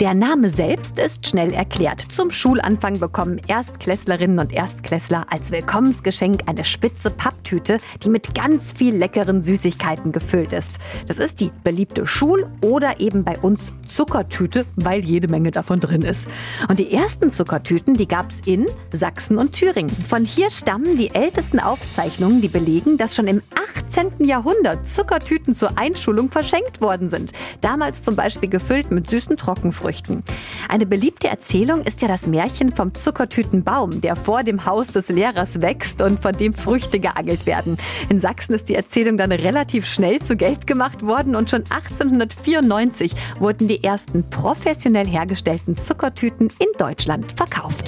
Der Name selbst ist schnell erklärt. Zum Schulanfang bekommen Erstklässlerinnen und Erstklässler als Willkommensgeschenk eine spitze Papptüte, die mit ganz viel leckeren Süßigkeiten gefüllt ist. Das ist die beliebte Schul- oder eben bei uns Zuckertüte, weil jede Menge davon drin ist. Und die ersten Zuckertüten, die gab's in Sachsen und Thüringen. Von hier stammen die ältesten Aufzeichnungen, die belegen, dass schon im 18. Jahrhundert Zuckertüten zur Einschulung verschenkt worden sind. Damals zum Beispiel gefüllt mit süßen Trockenfrüchten. Eine beliebte Erzählung ist ja das Märchen vom Zuckertütenbaum, der vor dem Haus des Lehrers wächst und von dem Früchte geangelt werden. In Sachsen ist die Erzählung dann relativ schnell zu Geld gemacht worden und schon 1894 wurden die ersten professionell hergestellten Zuckertüten in Deutschland verkauft.